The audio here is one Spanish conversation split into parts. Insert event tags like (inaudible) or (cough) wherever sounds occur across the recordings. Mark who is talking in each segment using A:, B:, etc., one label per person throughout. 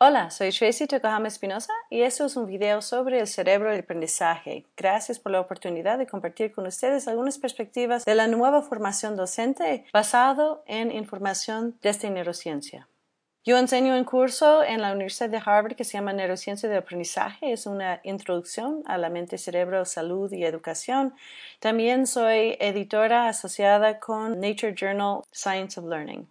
A: Hola, soy Tracy Tokohama Espinosa y esto es un video sobre el cerebro y el aprendizaje. Gracias por la oportunidad de compartir con ustedes algunas perspectivas de la nueva formación docente basado en información desde neurociencia. Yo enseño un curso en la Universidad de Harvard que se llama Neurociencia de Aprendizaje. Es una introducción a la mente, cerebro, salud y educación. También soy editora asociada con Nature Journal Science of Learning.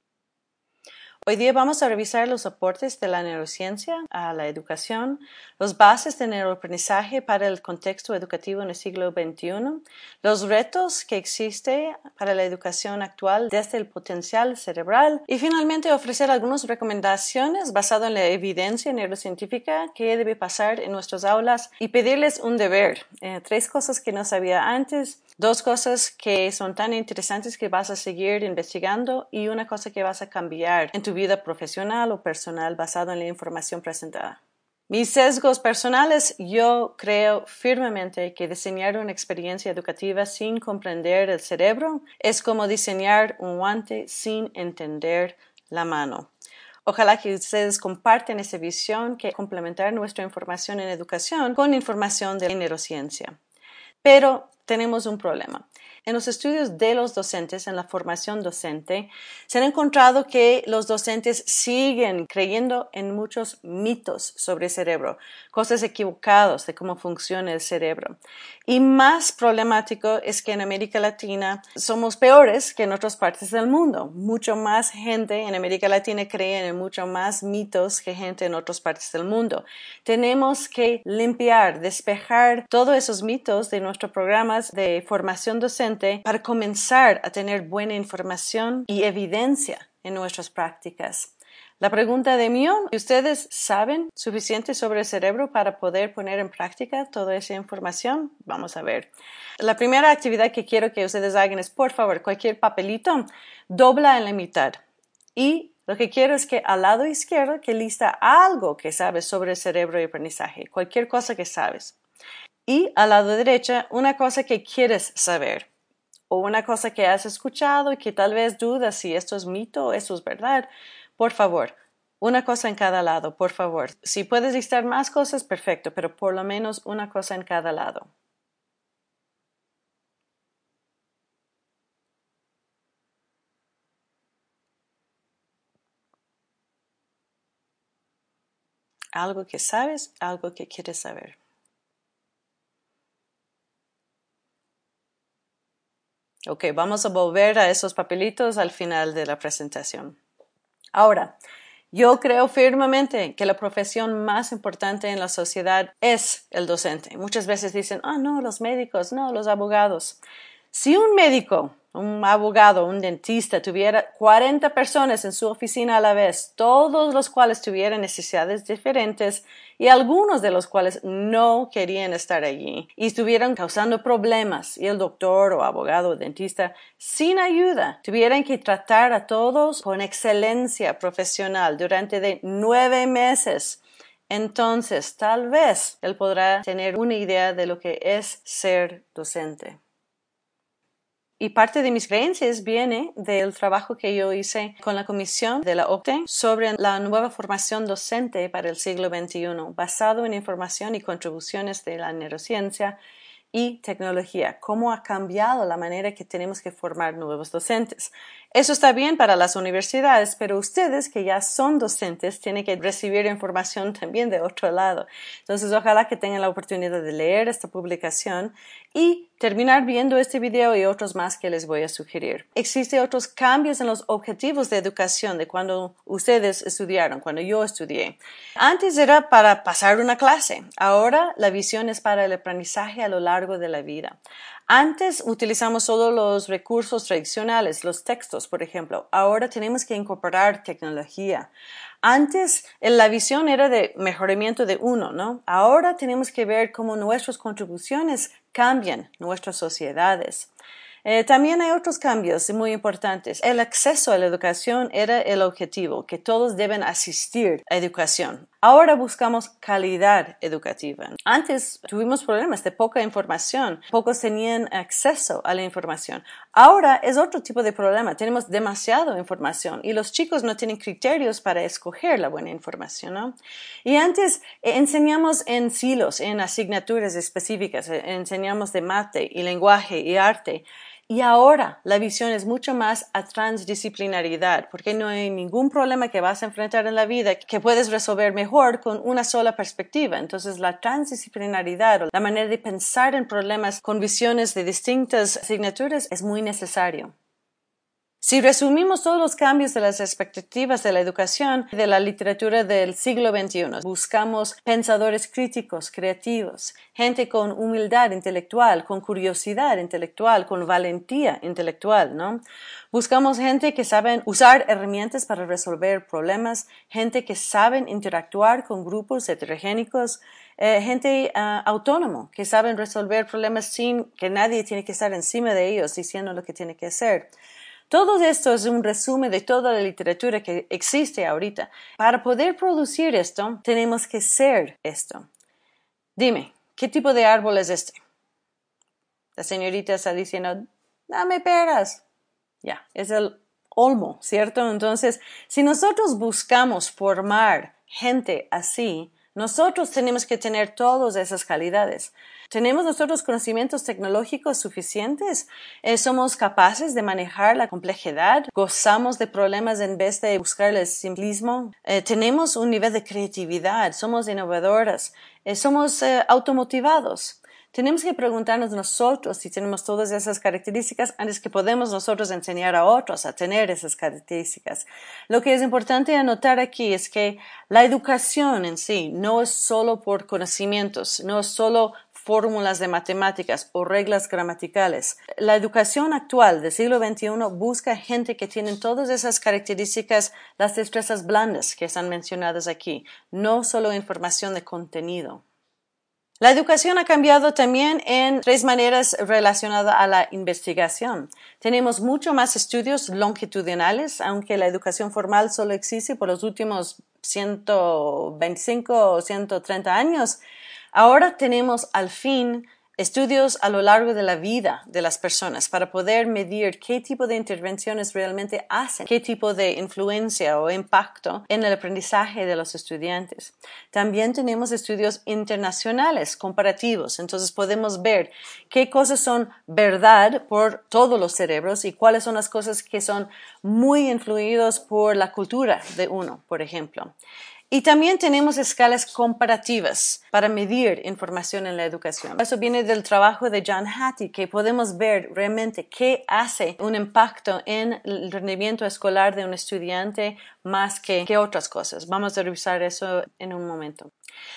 A: Hoy día vamos a revisar los aportes de la neurociencia a la educación, las bases de neuroaprendizaje para el contexto educativo en el siglo XXI, los retos que existen para la educación actual desde el potencial cerebral y finalmente ofrecer algunas recomendaciones basadas en la evidencia neurocientífica que debe pasar en nuestras aulas y pedirles un deber. Eh, tres cosas que no sabía antes, dos cosas que son tan interesantes que vas a seguir investigando y una cosa que vas a cambiar en tu vida profesional o personal basado en la información presentada. Mis sesgos personales, yo creo firmemente que diseñar una experiencia educativa sin comprender el cerebro es como diseñar un guante sin entender la mano. Ojalá que ustedes comparten esa visión que complementar nuestra información en educación con información de neurociencia. Pero tenemos un problema. En los estudios de los docentes, en la formación docente, se ha encontrado que los docentes siguen creyendo en muchos mitos sobre el cerebro, cosas equivocadas de cómo funciona el cerebro. Y más problemático es que en América Latina somos peores que en otras partes del mundo. Mucho más gente en América Latina cree en mucho más mitos que gente en otras partes del mundo. Tenemos que limpiar, despejar todos esos mitos de nuestros programas de formación docente para comenzar a tener buena información y evidencia en nuestras prácticas. La pregunta de mío, ¿ustedes saben suficiente sobre el cerebro para poder poner en práctica toda esa información? Vamos a ver. La primera actividad que quiero que ustedes hagan es, por favor, cualquier papelito, dobla en la mitad. Y lo que quiero es que al lado izquierdo que lista algo que sabes sobre el cerebro y aprendizaje, cualquier cosa que sabes. Y al lado derecha, una cosa que quieres saber o una cosa que has escuchado y que tal vez dudas si esto es mito o esto es verdad, por favor, una cosa en cada lado, por favor. Si puedes listar más cosas, perfecto, pero por lo menos una cosa en cada lado. Algo que sabes, algo que quieres saber. Ok, vamos a volver a esos papelitos al final de la presentación. Ahora, yo creo firmemente que la profesión más importante en la sociedad es el docente. Muchas veces dicen, ah, no, los médicos, no, los abogados. Si un médico un abogado, un dentista tuviera 40 personas en su oficina a la vez, todos los cuales tuvieran necesidades diferentes y algunos de los cuales no querían estar allí y estuvieran causando problemas y el doctor o abogado o dentista sin ayuda tuvieran que tratar a todos con excelencia profesional durante de nueve meses entonces tal vez él podrá tener una idea de lo que es ser docente. Y parte de mis creencias viene del trabajo que yo hice con la comisión de la OCTE sobre la nueva formación docente para el siglo XXI, basado en información y contribuciones de la neurociencia y tecnología, cómo ha cambiado la manera que tenemos que formar nuevos docentes. Eso está bien para las universidades, pero ustedes que ya son docentes tienen que recibir información también de otro lado. Entonces, ojalá que tengan la oportunidad de leer esta publicación y terminar viendo este video y otros más que les voy a sugerir. Existen otros cambios en los objetivos de educación de cuando ustedes estudiaron, cuando yo estudié. Antes era para pasar una clase, ahora la visión es para el aprendizaje a lo largo de la vida. Antes utilizamos solo los recursos tradicionales, los textos, por ejemplo. Ahora tenemos que incorporar tecnología. Antes la visión era de mejoramiento de uno, ¿no? Ahora tenemos que ver cómo nuestras contribuciones cambian nuestras sociedades. Eh, también hay otros cambios muy importantes. El acceso a la educación era el objetivo, que todos deben asistir a educación. Ahora buscamos calidad educativa. Antes tuvimos problemas de poca información, pocos tenían acceso a la información. Ahora es otro tipo de problema, tenemos demasiada información y los chicos no tienen criterios para escoger la buena información. ¿no? Y antes eh, enseñamos en silos, en asignaturas específicas, eh, enseñamos de mate y lenguaje y arte. Y ahora la visión es mucho más a transdisciplinaridad, porque no hay ningún problema que vas a enfrentar en la vida que puedes resolver mejor con una sola perspectiva. Entonces la transdisciplinaridad, la manera de pensar en problemas con visiones de distintas asignaturas es muy necesario. Si resumimos todos los cambios de las expectativas de la educación de la literatura del siglo XXI, buscamos pensadores críticos, creativos, gente con humildad intelectual, con curiosidad intelectual, con valentía intelectual, ¿no? Buscamos gente que saben usar herramientas para resolver problemas, gente que saben interactuar con grupos heterogénicos, eh, gente uh, autónomo que saben resolver problemas sin que nadie tiene que estar encima de ellos diciendo lo que tiene que hacer. Todo esto es un resumen de toda la literatura que existe ahorita. Para poder producir esto, tenemos que ser esto. Dime, ¿qué tipo de árbol es este? La señorita está diciendo, dame peras. Ya, es el olmo, ¿cierto? Entonces, si nosotros buscamos formar gente así, nosotros tenemos que tener todas esas calidades. ¿Tenemos nosotros conocimientos tecnológicos suficientes? Eh, ¿Somos capaces de manejar la complejidad? ¿Gozamos de problemas en vez de buscar el simplismo? Eh, ¿Tenemos un nivel de creatividad? ¿Somos innovadoras? Eh, ¿Somos automotivados? Tenemos que preguntarnos nosotros si tenemos todas esas características antes que podemos nosotros enseñar a otros a tener esas características. Lo que es importante anotar aquí es que la educación en sí no es solo por conocimientos, no es solo fórmulas de matemáticas o reglas gramaticales. La educación actual del siglo XXI busca gente que tiene todas esas características, las destrezas blandas que están mencionadas aquí, no solo información de contenido. La educación ha cambiado también en tres maneras relacionadas a la investigación. Tenemos mucho más estudios longitudinales, aunque la educación formal solo existe por los últimos 125 o 130 años. Ahora tenemos al fin estudios a lo largo de la vida de las personas para poder medir qué tipo de intervenciones realmente hacen, qué tipo de influencia o impacto en el aprendizaje de los estudiantes. También tenemos estudios internacionales comparativos, entonces podemos ver qué cosas son verdad por todos los cerebros y cuáles son las cosas que son muy influidos por la cultura de uno, por ejemplo. Y también tenemos escalas comparativas para medir información en la educación. Eso viene del trabajo de John Hattie, que podemos ver realmente qué hace un impacto en el rendimiento escolar de un estudiante más que, que otras cosas. Vamos a revisar eso en un momento.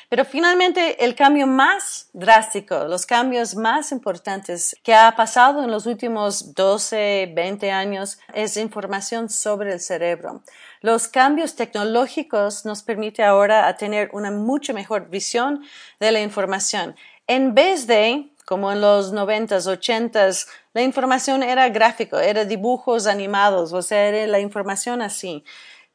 A: Pero finalmente el cambio más drástico, los cambios más importantes que ha pasado en los últimos 12, 20 años es información sobre el cerebro. Los cambios tecnológicos nos permiten ahora tener una mucho mejor visión de la información. En vez de, como en los 90s, 80s, la información era gráfico, era dibujos animados, o sea, era la información así.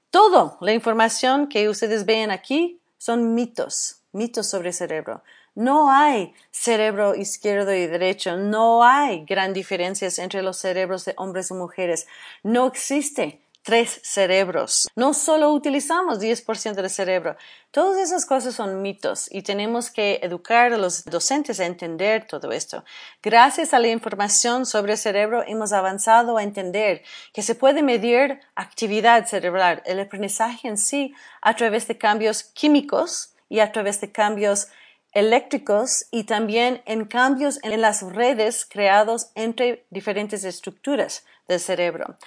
A: Todo la información que ustedes ven aquí son mitos, mitos sobre cerebro. No hay cerebro izquierdo y derecho, no hay gran diferencias entre los cerebros de hombres y mujeres, no existe tres cerebros. No solo utilizamos 10% del cerebro. Todas esas cosas son mitos y tenemos que educar a los docentes a entender todo esto. Gracias a la información sobre el cerebro hemos avanzado a entender que se puede medir actividad cerebral, el aprendizaje en sí, a través de cambios químicos y a través de cambios eléctricos y también en cambios en las redes creados entre diferentes estructuras del cerebro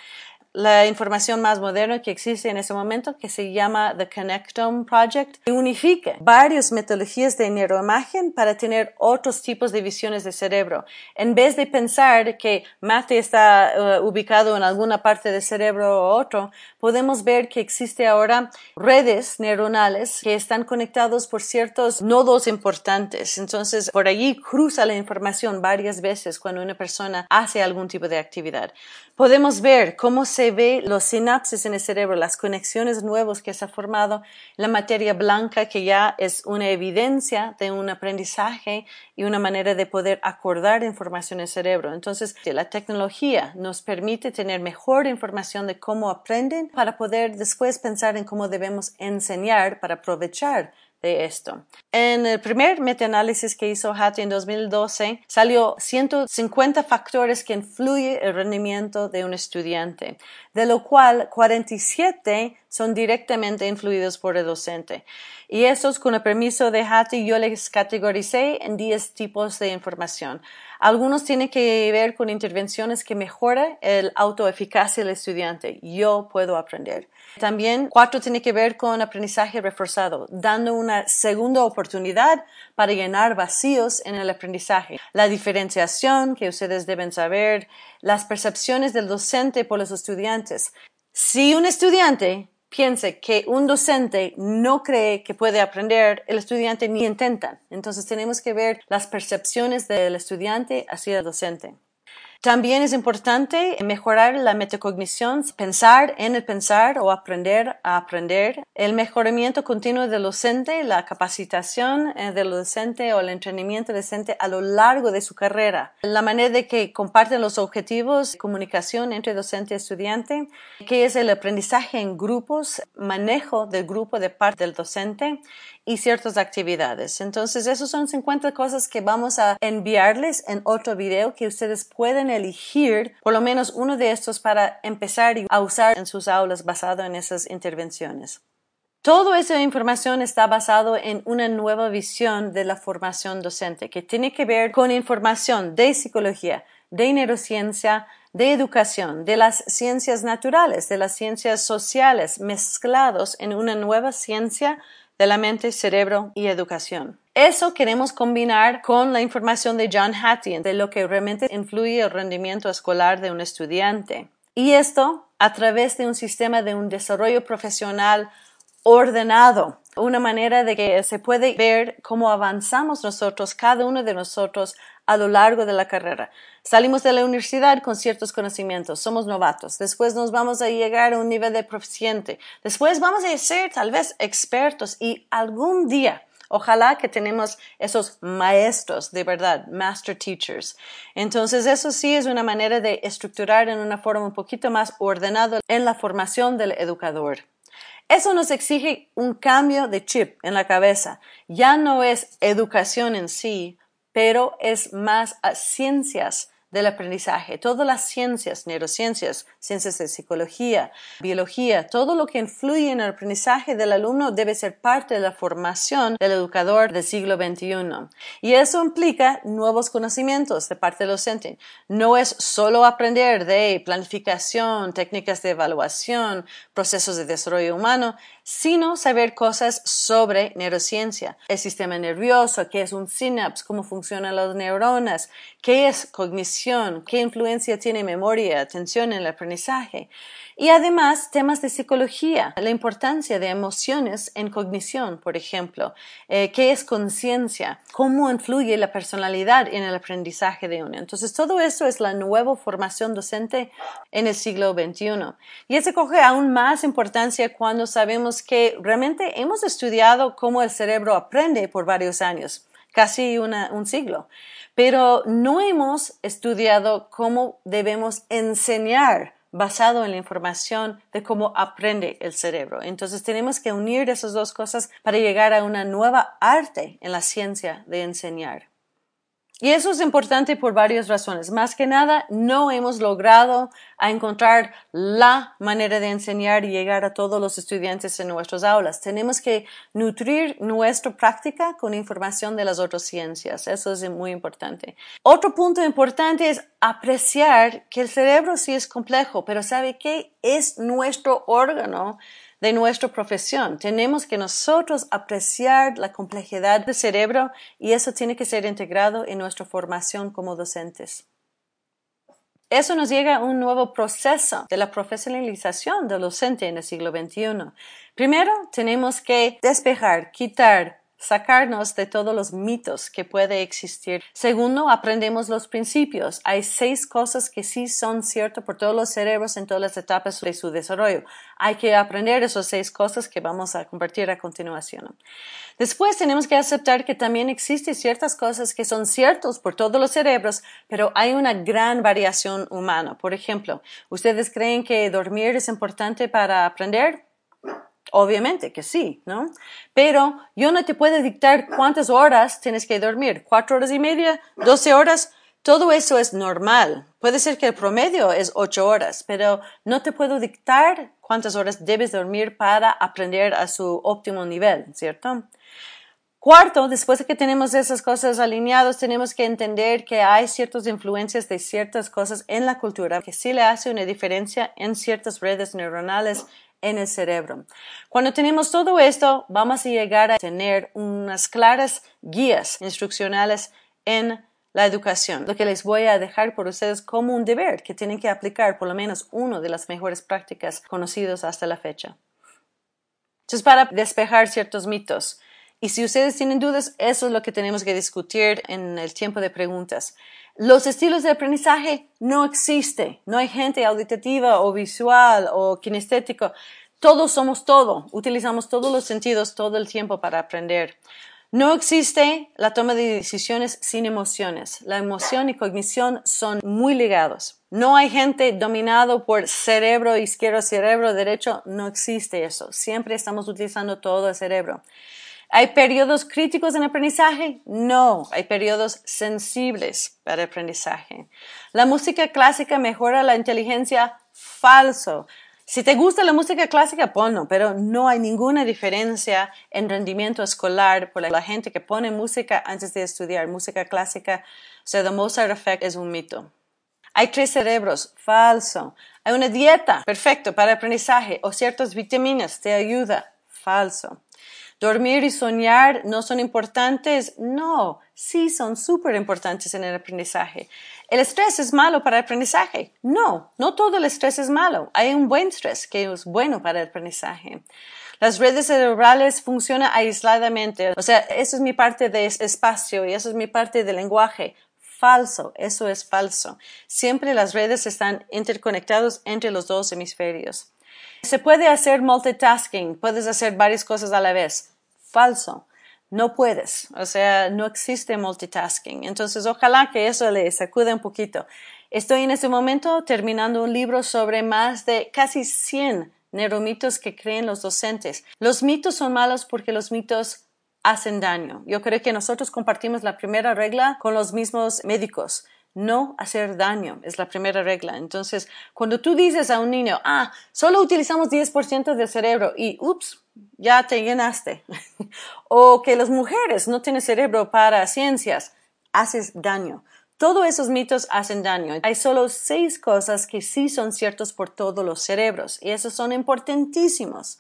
A: la información más moderna que existe en ese momento, que se llama The Connectome Project, que unifica varias metodologías de neuroimagen para tener otros tipos de visiones de cerebro. En vez de pensar que mate está eh, ubicado en alguna parte del cerebro o otro, podemos ver que existe ahora redes neuronales que están conectados por ciertos nodos importantes. Entonces, por allí cruza la información varias veces cuando una persona hace algún tipo de actividad. Podemos ver cómo se ve los sinapsis en el cerebro, las conexiones nuevas que se ha formado, la materia blanca que ya es una evidencia de un aprendizaje y una manera de poder acordar información en el cerebro. Entonces, la tecnología nos permite tener mejor información de cómo aprenden para poder después pensar en cómo debemos enseñar para aprovechar de esto. En el primer metaanálisis que hizo Hattie en 2012 salió 150 factores que influyen el rendimiento de un estudiante, de lo cual 47 son directamente influidos por el docente. Y estos, con el permiso de Hattie, yo les categoricé en 10 tipos de información. Algunos tienen que ver con intervenciones que mejoran el autoeficacia del estudiante. Yo puedo aprender. También cuatro tiene que ver con aprendizaje reforzado, dando una segunda oportunidad para llenar vacíos en el aprendizaje. La diferenciación que ustedes deben saber, las percepciones del docente por los estudiantes. Si un estudiante piense que un docente no cree que puede aprender, el estudiante ni intenta. Entonces tenemos que ver las percepciones del estudiante hacia el docente. También es importante mejorar la metacognición, pensar en el pensar o aprender a aprender, el mejoramiento continuo del docente, la capacitación eh, del docente o el entrenamiento del docente a lo largo de su carrera, la manera de que comparten los objetivos, comunicación entre docente y estudiante, que es el aprendizaje en grupos, manejo del grupo de parte del docente y ciertas actividades. Entonces, esos son 50 cosas que vamos a enviarles en otro video que ustedes pueden elegir por lo menos uno de estos para empezar a usar en sus aulas basado en esas intervenciones. Toda esa información está basado en una nueva visión de la formación docente que tiene que ver con información de psicología, de neurociencia, de educación, de las ciencias naturales, de las ciencias sociales, mezclados en una nueva ciencia de la mente, cerebro y educación. Eso queremos combinar con la información de John Hattie de lo que realmente influye el rendimiento escolar de un estudiante. Y esto a través de un sistema de un desarrollo profesional ordenado, una manera de que se puede ver cómo avanzamos nosotros, cada uno de nosotros, a lo largo de la carrera. Salimos de la universidad con ciertos conocimientos, somos novatos, después nos vamos a llegar a un nivel de proficiente, después vamos a ser tal vez expertos y algún día Ojalá que tenemos esos maestros de verdad, master teachers. Entonces, eso sí es una manera de estructurar en una forma un poquito más ordenada en la formación del educador. Eso nos exige un cambio de chip en la cabeza. Ya no es educación en sí, pero es más a ciencias del aprendizaje, todas las ciencias, neurociencias, ciencias de psicología, biología, todo lo que influye en el aprendizaje del alumno debe ser parte de la formación del educador del siglo XXI. Y eso implica nuevos conocimientos de parte del docente. No es solo aprender de planificación, técnicas de evaluación, procesos de desarrollo humano, sino saber cosas sobre neurociencia, el sistema nervioso, qué es un sinapse, cómo funcionan las neuronas, qué es cognición, qué influencia tiene memoria, atención en el aprendizaje. Y además temas de psicología, la importancia de emociones en cognición, por ejemplo, eh, qué es conciencia, cómo influye la personalidad en el aprendizaje de uno. Entonces, todo eso es la nueva formación docente en el siglo XXI. Y eso coge aún más importancia cuando sabemos que realmente hemos estudiado cómo el cerebro aprende por varios años, casi un siglo, pero no hemos estudiado cómo debemos enseñar basado en la información de cómo aprende el cerebro. Entonces tenemos que unir esas dos cosas para llegar a una nueva arte en la ciencia de enseñar. Y eso es importante por varias razones. Más que nada, no hemos logrado encontrar la manera de enseñar y llegar a todos los estudiantes en nuestras aulas. Tenemos que nutrir nuestra práctica con información de las otras ciencias. Eso es muy importante. Otro punto importante es apreciar que el cerebro sí es complejo, pero ¿sabe qué? Es nuestro órgano de nuestra profesión. Tenemos que nosotros apreciar la complejidad del cerebro y eso tiene que ser integrado en nuestra formación como docentes. Eso nos llega a un nuevo proceso de la profesionalización del docente en el siglo XXI. Primero, tenemos que despejar, quitar sacarnos de todos los mitos que puede existir. Segundo, aprendemos los principios. Hay seis cosas que sí son ciertas por todos los cerebros en todas las etapas de su desarrollo. Hay que aprender esas seis cosas que vamos a compartir a continuación. Después tenemos que aceptar que también existen ciertas cosas que son ciertas por todos los cerebros, pero hay una gran variación humana. Por ejemplo, ¿ustedes creen que dormir es importante para aprender? Obviamente que sí, ¿no? Pero yo no te puedo dictar cuántas horas tienes que dormir. ¿Cuatro horas y media? ¿Doce horas? Todo eso es normal. Puede ser que el promedio es ocho horas, pero no te puedo dictar cuántas horas debes dormir para aprender a su óptimo nivel, ¿cierto? Cuarto, después de que tenemos esas cosas alineadas, tenemos que entender que hay ciertas influencias de ciertas cosas en la cultura que sí le hace una diferencia en ciertas redes neuronales en el cerebro. Cuando tenemos todo esto, vamos a llegar a tener unas claras guías instruccionales en la educación, lo que les voy a dejar por ustedes como un deber que tienen que aplicar por lo menos una de las mejores prácticas conocidas hasta la fecha. Entonces, para despejar ciertos mitos, y si ustedes tienen dudas, eso es lo que tenemos que discutir en el tiempo de preguntas. Los estilos de aprendizaje no existen. No hay gente auditativa o visual o kinestético. Todos somos todo. Utilizamos todos los sentidos todo el tiempo para aprender. No existe la toma de decisiones sin emociones. La emoción y cognición son muy ligados. No hay gente dominado por cerebro izquierdo, cerebro derecho. No existe eso. Siempre estamos utilizando todo el cerebro. ¿Hay periodos críticos en aprendizaje? No, hay periodos sensibles para aprendizaje. ¿La música clásica mejora la inteligencia? Falso. Si te gusta la música clásica, ponlo, pero no hay ninguna diferencia en rendimiento escolar por la gente que pone música antes de estudiar. Música clásica, o the Mozart Effect es un mito. Hay tres cerebros, falso. Hay una dieta, perfecto, para aprendizaje, o ciertas vitaminas, te ayuda, falso. ¿Dormir y soñar no son importantes? No, sí son súper importantes en el aprendizaje. ¿El estrés es malo para el aprendizaje? No, no todo el estrés es malo. Hay un buen estrés que es bueno para el aprendizaje. Las redes cerebrales funcionan aisladamente. O sea, eso es mi parte de espacio y eso es mi parte de lenguaje. Falso, eso es falso. Siempre las redes están interconectadas entre los dos hemisferios. Se puede hacer multitasking, puedes hacer varias cosas a la vez. Falso. No puedes, o sea, no existe multitasking. Entonces, ojalá que eso le sacude un poquito. Estoy en este momento terminando un libro sobre más de casi 100 neuromitos que creen los docentes. Los mitos son malos porque los mitos hacen daño. Yo creo que nosotros compartimos la primera regla con los mismos médicos no hacer daño, es la primera regla. Entonces, cuando tú dices a un niño, ah, solo utilizamos 10% del cerebro y, ups, ya te llenaste. (laughs) o que las mujeres no tienen cerebro para ciencias, haces daño. Todos esos mitos hacen daño. Hay solo seis cosas que sí son ciertos por todos los cerebros y esos son importantísimos.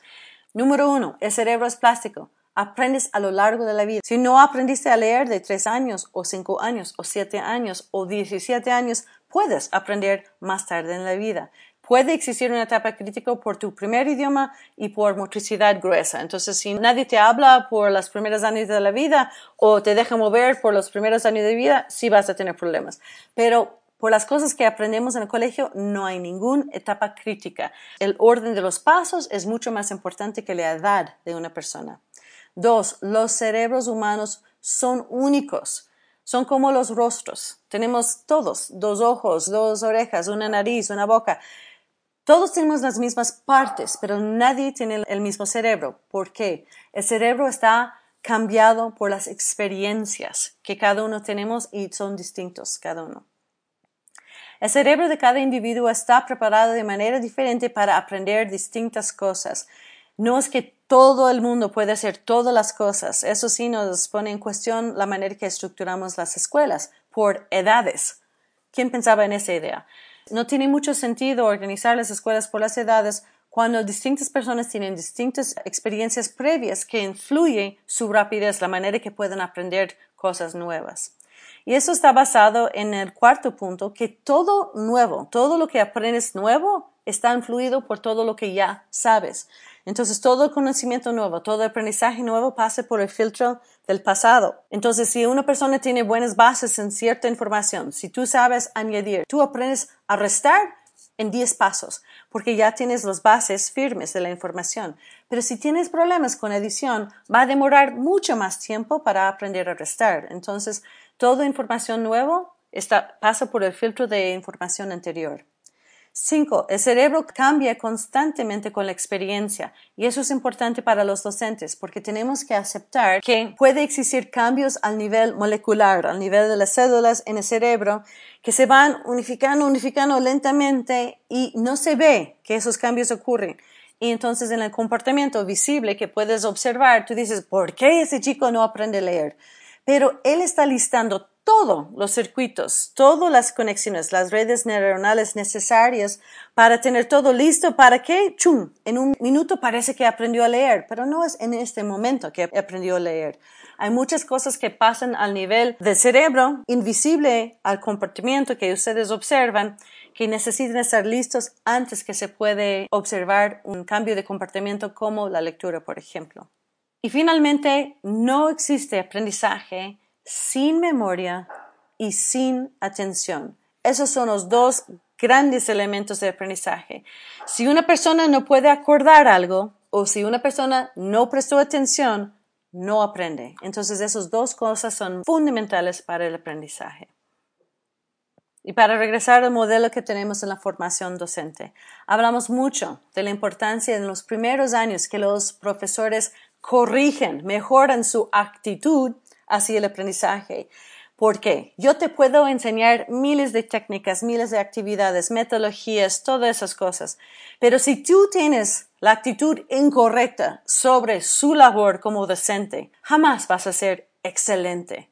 A: Número uno, el cerebro es plástico aprendes a lo largo de la vida. Si no aprendiste a leer de tres años o cinco años o siete años o diecisiete años, puedes aprender más tarde en la vida. Puede existir una etapa crítica por tu primer idioma y por motricidad gruesa. Entonces, si nadie te habla por los primeros años de la vida o te deja mover por los primeros años de vida, sí vas a tener problemas. Pero por las cosas que aprendemos en el colegio, no hay ninguna etapa crítica. El orden de los pasos es mucho más importante que la edad de una persona. Dos, los cerebros humanos son únicos. Son como los rostros. Tenemos todos dos ojos, dos orejas, una nariz, una boca. Todos tenemos las mismas partes, pero nadie tiene el mismo cerebro. ¿Por qué? El cerebro está cambiado por las experiencias que cada uno tenemos y son distintos cada uno. El cerebro de cada individuo está preparado de manera diferente para aprender distintas cosas. No es que todo el mundo puede hacer todas las cosas. Eso sí nos pone en cuestión la manera que estructuramos las escuelas por edades. ¿Quién pensaba en esa idea? No tiene mucho sentido organizar las escuelas por las edades cuando distintas personas tienen distintas experiencias previas que influyen su rapidez, la manera que pueden aprender cosas nuevas. Y eso está basado en el cuarto punto, que todo nuevo, todo lo que aprendes nuevo está influido por todo lo que ya sabes. Entonces, todo conocimiento nuevo, todo aprendizaje nuevo pasa por el filtro del pasado. Entonces, si una persona tiene buenas bases en cierta información, si tú sabes añadir, tú aprendes a restar en 10 pasos, porque ya tienes las bases firmes de la información. Pero si tienes problemas con edición, va a demorar mucho más tiempo para aprender a restar. Entonces, toda información nueva pasa por el filtro de información anterior. Cinco, el cerebro cambia constantemente con la experiencia y eso es importante para los docentes porque tenemos que aceptar que puede existir cambios al nivel molecular, al nivel de las células en el cerebro que se van unificando, unificando lentamente y no se ve que esos cambios ocurren. Y entonces en el comportamiento visible que puedes observar, tú dices, ¿por qué ese chico no aprende a leer? Pero él está listando todos los circuitos, todas las conexiones, las redes neuronales necesarias para tener todo listo para que, chum, en un minuto parece que aprendió a leer, pero no es en este momento que aprendió a leer. Hay muchas cosas que pasan al nivel del cerebro, invisible al comportamiento que ustedes observan, que necesitan estar listos antes que se puede observar un cambio de comportamiento como la lectura, por ejemplo. Y finalmente, no existe aprendizaje sin memoria y sin atención. Esos son los dos grandes elementos de aprendizaje. Si una persona no puede acordar algo o si una persona no prestó atención, no aprende. Entonces, esas dos cosas son fundamentales para el aprendizaje. Y para regresar al modelo que tenemos en la formación docente, hablamos mucho de la importancia en los primeros años que los profesores corrigen, mejoran su actitud hacia el aprendizaje. Porque yo te puedo enseñar miles de técnicas, miles de actividades, metodologías, todas esas cosas. Pero si tú tienes la actitud incorrecta sobre su labor como docente, jamás vas a ser excelente.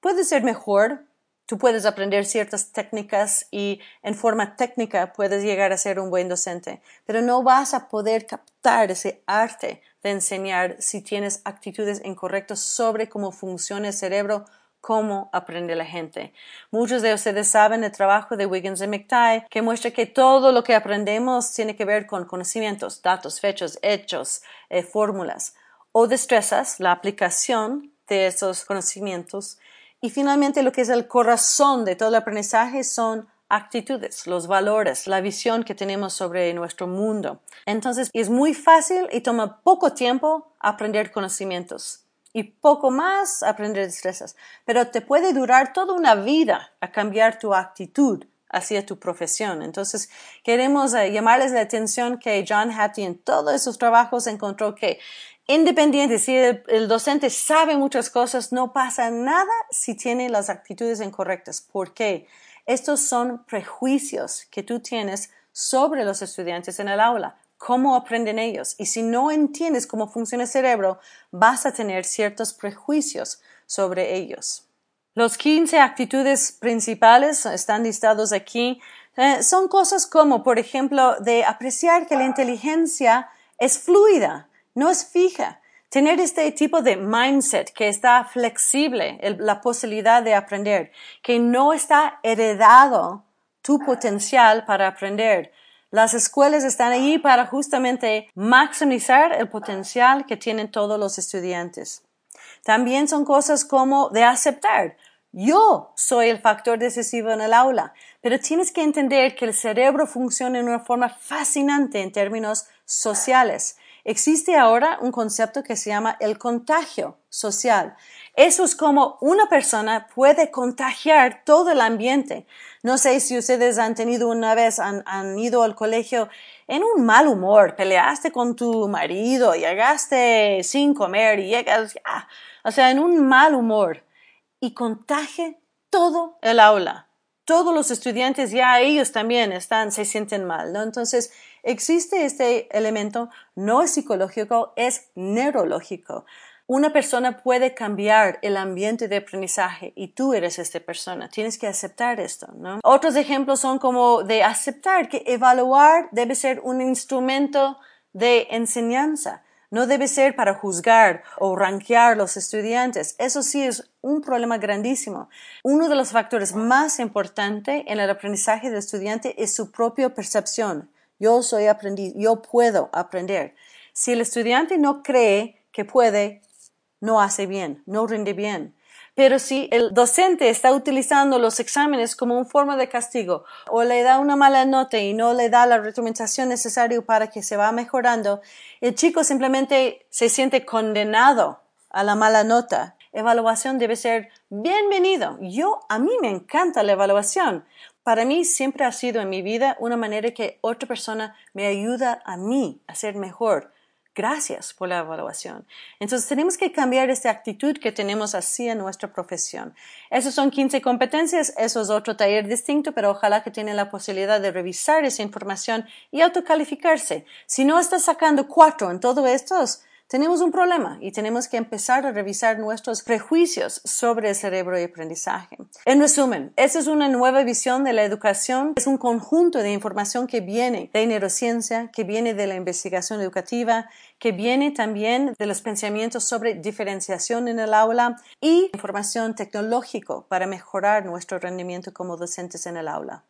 A: Puedes ser mejor, tú puedes aprender ciertas técnicas y en forma técnica puedes llegar a ser un buen docente, pero no vas a poder captar ese arte de enseñar si tienes actitudes incorrectas sobre cómo funciona el cerebro, cómo aprende la gente. Muchos de ustedes saben el trabajo de Wiggins y McTighe que muestra que todo lo que aprendemos tiene que ver con conocimientos, datos, fechas, hechos, eh, fórmulas o destrezas, la aplicación de esos conocimientos. Y finalmente lo que es el corazón de todo el aprendizaje son actitudes, los valores, la visión que tenemos sobre nuestro mundo. Entonces es muy fácil y toma poco tiempo aprender conocimientos y poco más aprender destrezas, pero te puede durar toda una vida a cambiar tu actitud hacia tu profesión. Entonces, queremos eh, llamarles la atención que John Hattie en todos sus trabajos encontró que independiente si el, docente sabe muchas cosas, no pasa nada si tiene las actitudes incorrectas. ¿Por qué? Estos son prejuicios que tú tienes sobre los estudiantes en el aula, cómo aprenden ellos. Y si no entiendes cómo funciona el cerebro, vas a tener ciertos prejuicios sobre ellos. Los 15 actitudes principales están listados aquí. Eh, son cosas como, por ejemplo, de apreciar que la inteligencia es fluida, no es fija. Tener este tipo de mindset que está flexible, la posibilidad de aprender, que no está heredado tu potencial para aprender. Las escuelas están ahí para justamente maximizar el potencial que tienen todos los estudiantes. También son cosas como de aceptar. Yo soy el factor decisivo en el aula, pero tienes que entender que el cerebro funciona de una forma fascinante en términos sociales. Existe ahora un concepto que se llama el contagio social. Eso es como una persona puede contagiar todo el ambiente. No sé si ustedes han tenido una vez, han, ido al colegio en un mal humor, peleaste con tu marido, llegaste sin comer y llegas, o sea, en un mal humor y contagie todo el aula. Todos los estudiantes ya ellos también están, se sienten mal, ¿no? Entonces, Existe este elemento no psicológico, es neurológico. Una persona puede cambiar el ambiente de aprendizaje y tú eres esta persona. Tienes que aceptar esto, ¿no? Otros ejemplos son como de aceptar que evaluar debe ser un instrumento de enseñanza. No debe ser para juzgar o rankear los estudiantes. Eso sí es un problema grandísimo. Uno de los factores más importantes en el aprendizaje del estudiante es su propia percepción Yo soy aprendiz, yo puedo aprender. Si el estudiante no cree que puede, no hace bien, no rinde bien. Pero si el docente está utilizando los exámenes como una forma de castigo o le da una mala nota y no le da la retroalimentación necesaria para que se va mejorando, el chico simplemente se siente condenado a la mala nota. Evaluación debe ser bienvenido. Yo, a mí me encanta la evaluación. Para mí siempre ha sido en mi vida una manera que otra persona me ayuda a mí a ser mejor Gracias por la evaluación. Entonces tenemos que cambiar esta actitud que tenemos en nuestra profesión. Esas son 15 competencias, eso es otro taller distinto, pero ojalá que tienen la posibilidad de revisar esa información y autocalificarse. Si no estás sacando cuatro en todo esto, tenemos un problema y tenemos que empezar a revisar nuestros prejuicios sobre el cerebro y aprendizaje. En resumen, esta es una nueva visión de la educación. Es un conjunto de información que viene de neurociencia, que viene de la investigación educativa, que viene también de los pensamientos sobre diferenciación en el aula y información tecnológica para mejorar nuestro rendimiento como docentes en el aula.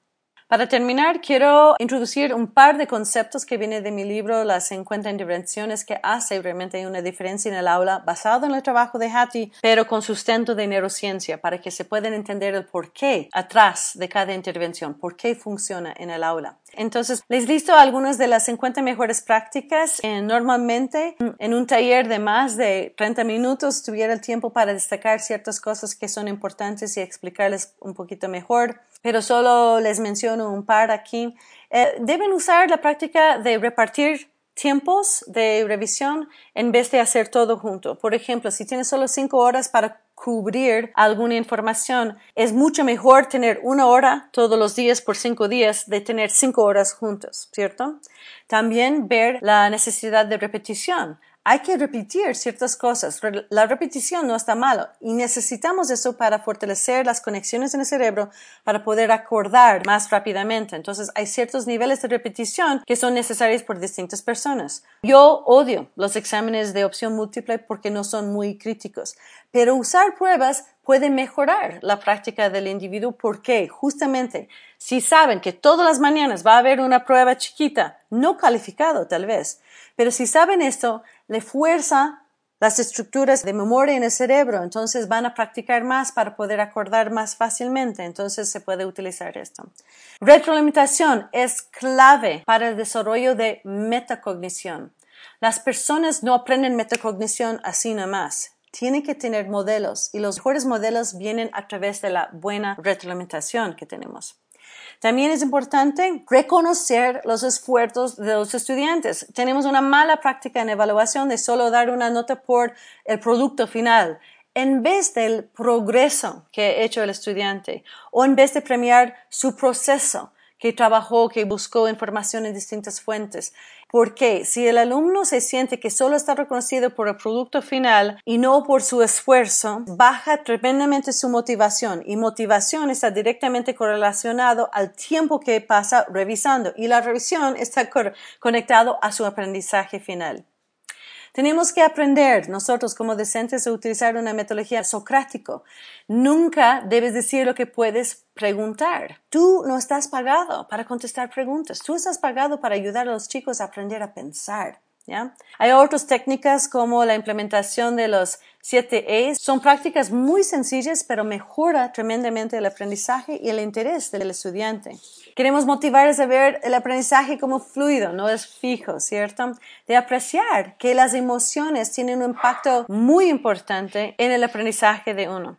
A: Para terminar, quiero introducir un par de conceptos que vienen de mi libro Las 50 intervenciones que hace realmente una diferencia en el aula, basado en el trabajo de Hattie, pero con sustento de neurociencia, para que se puedan entender el porqué atrás de cada intervención, por qué funciona en el aula. Entonces, les listo algunas de las 50 mejores prácticas. Eh, normalmente, en un taller de más de 30 minutos, tuviera el tiempo para destacar ciertas cosas que son importantes y explicarles un poquito mejor pero solo les menciono un par aquí. Eh, deben usar la práctica de repartir tiempos de revisión en vez de hacer todo junto. Por ejemplo, si tienes solo cinco horas para cubrir alguna información, es mucho mejor tener una hora todos los días por cinco días de tener cinco horas juntos, ¿cierto? También ver la necesidad de repetición hay que repetir ciertas cosas. La repetición no está malo y necesitamos eso para fortalecer las conexiones en el cerebro para poder acordar más rápidamente. Entonces hay ciertos niveles de repetición que son necesarios por distintas personas. Yo odio los exámenes de opción múltiple porque no son muy críticos, pero usar pruebas puede mejorar la práctica del individuo porque justamente si saben que todas las mañanas va a haber una prueba chiquita, no calificado tal vez, pero si saben esto, le fuerza las estructuras de memoria en el cerebro, entonces van a practicar más para poder acordar más fácilmente, entonces se puede utilizar esto. Retroalimentación es clave para el desarrollo de metacognición. Las personas no aprenden metacognición así nada más. Tienen que tener modelos y los mejores modelos vienen a través de la buena retroalimentación que tenemos. También es importante reconocer los esfuerzos de los estudiantes. Tenemos una mala práctica en evaluación de solo dar una nota por el producto final en vez del progreso que ha hecho el estudiante o en vez de premiar su proceso que trabajó, que buscó información en distintas fuentes. Porque si el alumno se siente que solo está reconocido por el producto final y no por su esfuerzo, baja tremendamente su motivación y motivación está directamente correlacionado al tiempo que pasa revisando y la revisión está conectado a su aprendizaje final. Tenemos que aprender nosotros como docentes a utilizar una metodología socrático. Nunca debes decir lo que puedes preguntar. Tú no estás pagado para contestar preguntas. Tú estás pagado para ayudar a los chicos a aprender a pensar. Hay otras técnicas como la implementación de los 7 E. Son prácticas muy sencillas, pero mejora tremendamente el aprendizaje y el interés del estudiante. Queremos motivarles a ver el aprendizaje como fluido, no es fijo, ¿cierto? De apreciar que las emociones tienen un impacto muy importante en el aprendizaje de uno.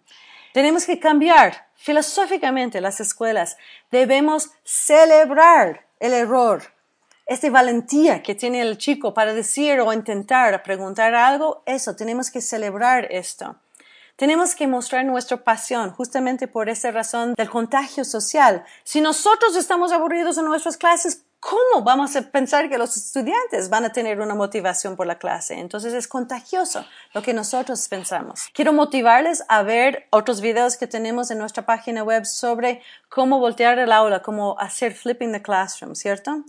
A: Tenemos que cambiar filosóficamente las escuelas. Debemos celebrar el error esta valentía que tiene el chico para decir o intentar preguntar algo, eso, tenemos que celebrar esto. Tenemos que mostrar nuestra pasión justamente por esa razón del contagio social. Si nosotros estamos aburridos en nuestras clases, ¿cómo vamos a pensar que los estudiantes van a tener una motivación por la clase? Entonces es contagioso lo que nosotros pensamos. Quiero motivarles a ver otros videos que tenemos en nuestra página web sobre cómo voltear el aula, cómo hacer flipping the classroom, ¿cierto?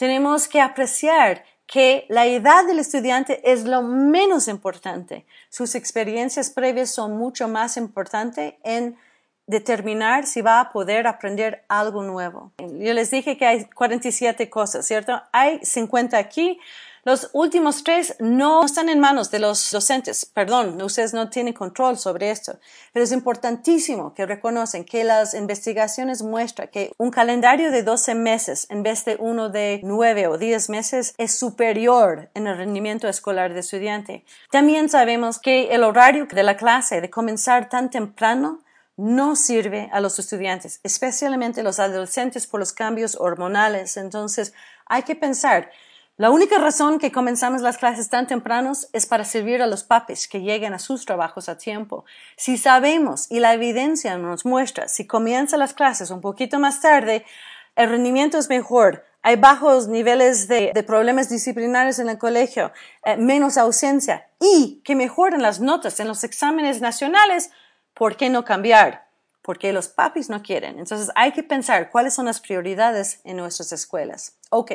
A: Tenemos que apreciar que la edad del estudiante es lo menos importante. Sus experiencias previas son mucho más importantes en determinar si va a poder aprender algo nuevo. Yo les dije que hay 47 cosas, ¿cierto? Hay 50 aquí. Los últimos tres no están en manos de los docentes. Perdón, ustedes no tienen control sobre esto. Pero es importantísimo que reconocen que las investigaciones muestran que un calendario de 12 meses en vez de uno de 9 o 10 meses es superior en el rendimiento escolar de estudiante. También sabemos que el horario de la clase de comenzar tan temprano no sirve a los estudiantes, especialmente los adolescentes por los cambios hormonales. Entonces, hay que pensar, la única razón que comenzamos las clases tan tempranos es para servir a los papis que lleguen a sus trabajos a tiempo. Si sabemos y la evidencia nos muestra, si comienzan las clases un poquito más tarde, el rendimiento es mejor, hay bajos niveles de, problemas disciplinarios en el colegio, eh, menos ausencia y que mejoran las notas en los exámenes nacionales, ¿por qué no cambiar? Porque los papis no quieren. Entonces hay que pensar cuáles son las prioridades en nuestras escuelas. Ok,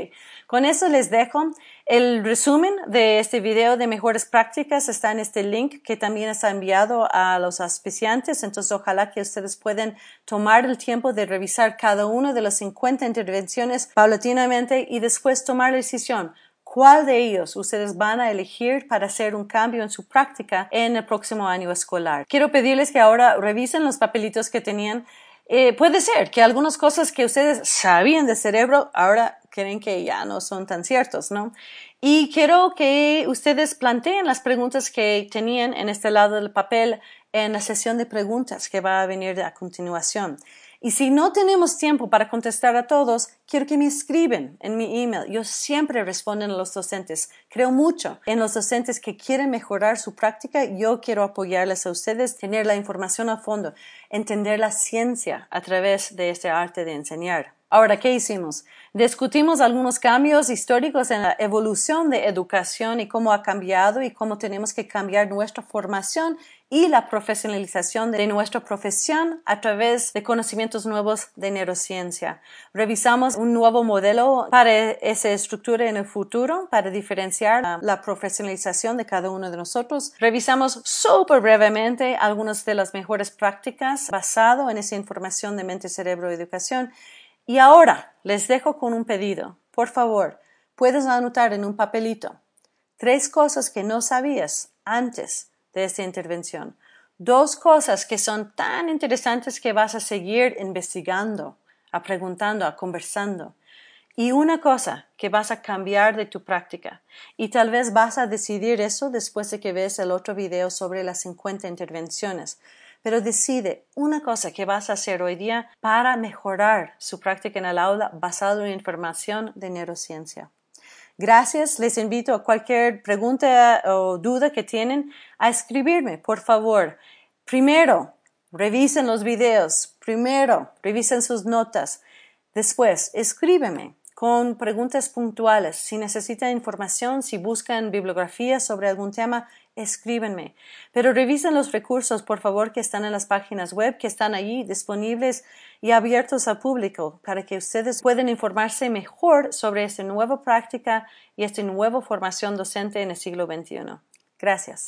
A: con eso les dejo. El resumen de este video de mejores prácticas está en este link que también está enviado a los auspiciantes. Entonces, ojalá que ustedes puedan tomar el tiempo de revisar cada una de las 50 intervenciones paulatinamente y después tomar la decisión cuál de ellos ustedes van a elegir para hacer un cambio en su práctica en el próximo año escolar. Quiero pedirles que ahora revisen los papelitos que tenían eh, puede ser que algunas cosas que ustedes sabían de cerebro ahora creen que ya no son tan ciertos, ¿no? Y quiero que ustedes planteen las preguntas que tenían en este lado del papel en la sesión de preguntas que va a venir a continuación. Y si no tenemos tiempo para contestar a todos, quiero que me escriben en mi email. Yo siempre respondo a los docentes. Creo mucho en los docentes que quieren mejorar su práctica. Yo quiero apoyarles a ustedes, tener la información a fondo, entender la ciencia a través de este arte de enseñar. Ahora, ¿qué hicimos? Discutimos algunos cambios históricos en la evolución de educación y cómo ha cambiado y cómo tenemos que cambiar nuestra formación y la profesionalización de nuestra profesión a través de conocimientos nuevos de neurociencia. Revisamos un nuevo modelo para esa estructura en el futuro, para diferenciar la profesionalización de cada uno de nosotros. Revisamos súper brevemente algunas de las mejores prácticas basado en esa información de mente, cerebro, educación y ahora les dejo con un pedido. Por favor, puedes anotar en un papelito tres cosas que no sabías antes de esta intervención. Dos cosas que son tan interesantes que vas a seguir investigando, a preguntando, a conversando. Y una cosa que vas a cambiar de tu práctica. Y tal vez vas a decidir eso después de que ves el otro video sobre las 50 intervenciones pero decide una cosa que vas a hacer hoy día para mejorar su práctica en el aula basado en información de neurociencia. Gracias, les invito a cualquier pregunta o duda que tienen a escribirme, por favor. Primero, revisen los videos. Primero, revisen sus notas. Después, escríbeme con preguntas puntuales. Si necesitan información, si buscan bibliografía sobre algún tema, escríbenme. Pero revisen los recursos, por favor, que están en las páginas web, que están allí disponibles y abiertos al público, para que ustedes puedan informarse mejor sobre esta nueva práctica y esta nueva formación docente en el siglo XXI. Gracias.